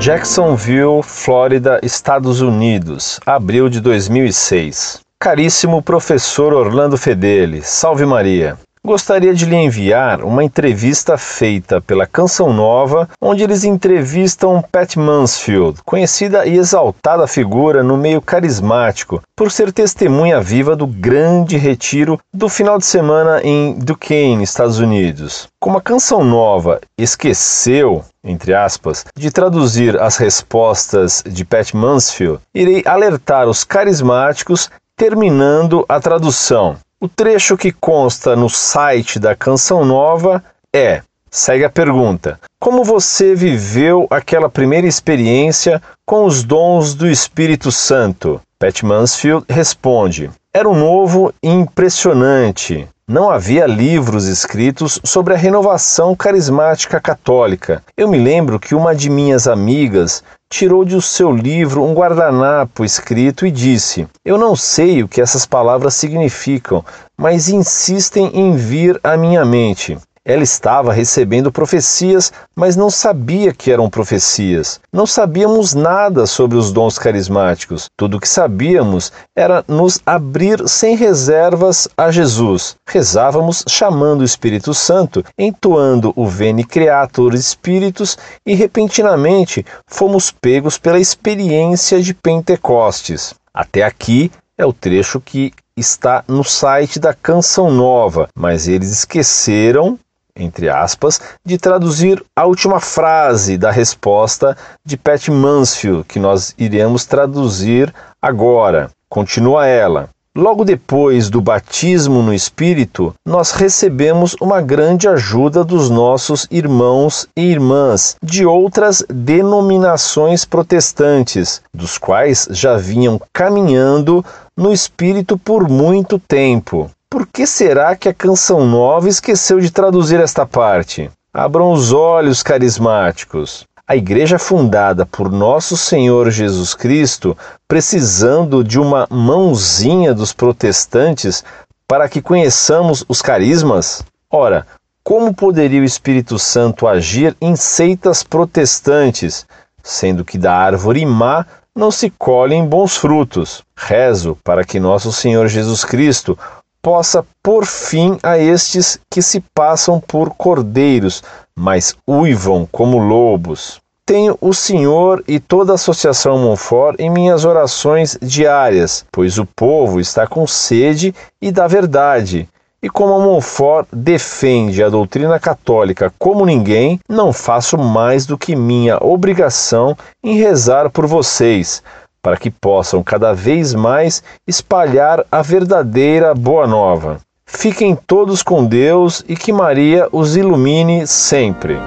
Jacksonville, Flórida, Estados Unidos, abril de 2006. Caríssimo professor Orlando Fedeli, salve Maria. Gostaria de lhe enviar uma entrevista feita pela Canção Nova, onde eles entrevistam Pat Mansfield, conhecida e exaltada figura no meio carismático, por ser testemunha viva do grande retiro do final de semana em Duquesne, Estados Unidos. Como a Canção Nova esqueceu entre aspas, de traduzir as respostas de Pat Mansfield, irei alertar os carismáticos terminando a tradução. O trecho que consta no site da Canção Nova é: segue a pergunta. Como você viveu aquela primeira experiência com os dons do Espírito Santo? Pat Mansfield responde: Era um novo e impressionante. Não havia livros escritos sobre a renovação carismática católica. Eu me lembro que uma de minhas amigas tirou de seu livro um guardanapo escrito e disse: Eu não sei o que essas palavras significam, mas insistem em vir à minha mente. Ela estava recebendo profecias, mas não sabia que eram profecias. Não sabíamos nada sobre os dons carismáticos. Tudo o que sabíamos era nos abrir sem reservas a Jesus. Rezávamos chamando o Espírito Santo, entoando o Veni Creator Spiritus e repentinamente fomos pegos pela experiência de Pentecostes. Até aqui é o trecho que está no site da Canção Nova, mas eles esqueceram entre aspas, de traduzir a última frase da resposta de Pat Mansfield, que nós iremos traduzir agora. Continua ela. Logo depois do batismo no Espírito, nós recebemos uma grande ajuda dos nossos irmãos e irmãs de outras denominações protestantes, dos quais já vinham caminhando no Espírito por muito tempo. Por que será que a Canção Nova esqueceu de traduzir esta parte? Abram os olhos, carismáticos. A igreja fundada por nosso Senhor Jesus Cristo, precisando de uma mãozinha dos protestantes para que conheçamos os carismas? Ora, como poderia o Espírito Santo agir em seitas protestantes, sendo que da árvore má não se colhem bons frutos? Rezo para que nosso Senhor Jesus Cristo possa pôr fim a estes que se passam por cordeiros, mas uivam como lobos. Tenho o Senhor e toda a Associação Monfort em minhas orações diárias, pois o povo está com sede e da verdade. E como a Monfort defende a doutrina católica como ninguém, não faço mais do que minha obrigação em rezar por vocês, para que possam cada vez mais espalhar a verdadeira Boa Nova. Fiquem todos com Deus e que Maria os ilumine sempre.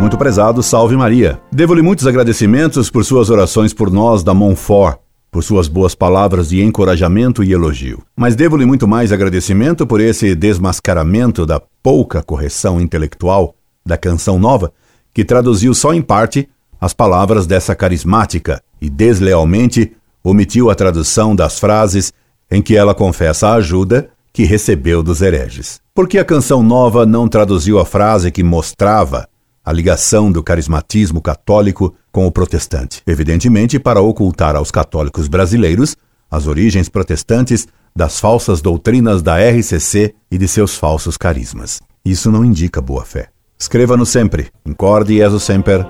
Muito prezado, salve Maria. Devo-lhe muitos agradecimentos por suas orações por nós da Montfort, por suas boas palavras de encorajamento e elogio. Mas devo-lhe muito mais agradecimento por esse desmascaramento da pouca correção intelectual da canção nova que traduziu só em parte as palavras dessa carismática e deslealmente omitiu a tradução das frases em que ela confessa a ajuda que recebeu dos hereges. Porque a canção nova não traduziu a frase que mostrava a ligação do carismatismo católico com o protestante, evidentemente para ocultar aos católicos brasileiros as origens protestantes das falsas doutrinas da RCC e de seus falsos carismas. Isso não indica boa fé. Escreva-nos sempre. Incorde Jesus Semper,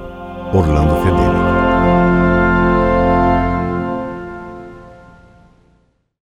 Orlando Fedeli.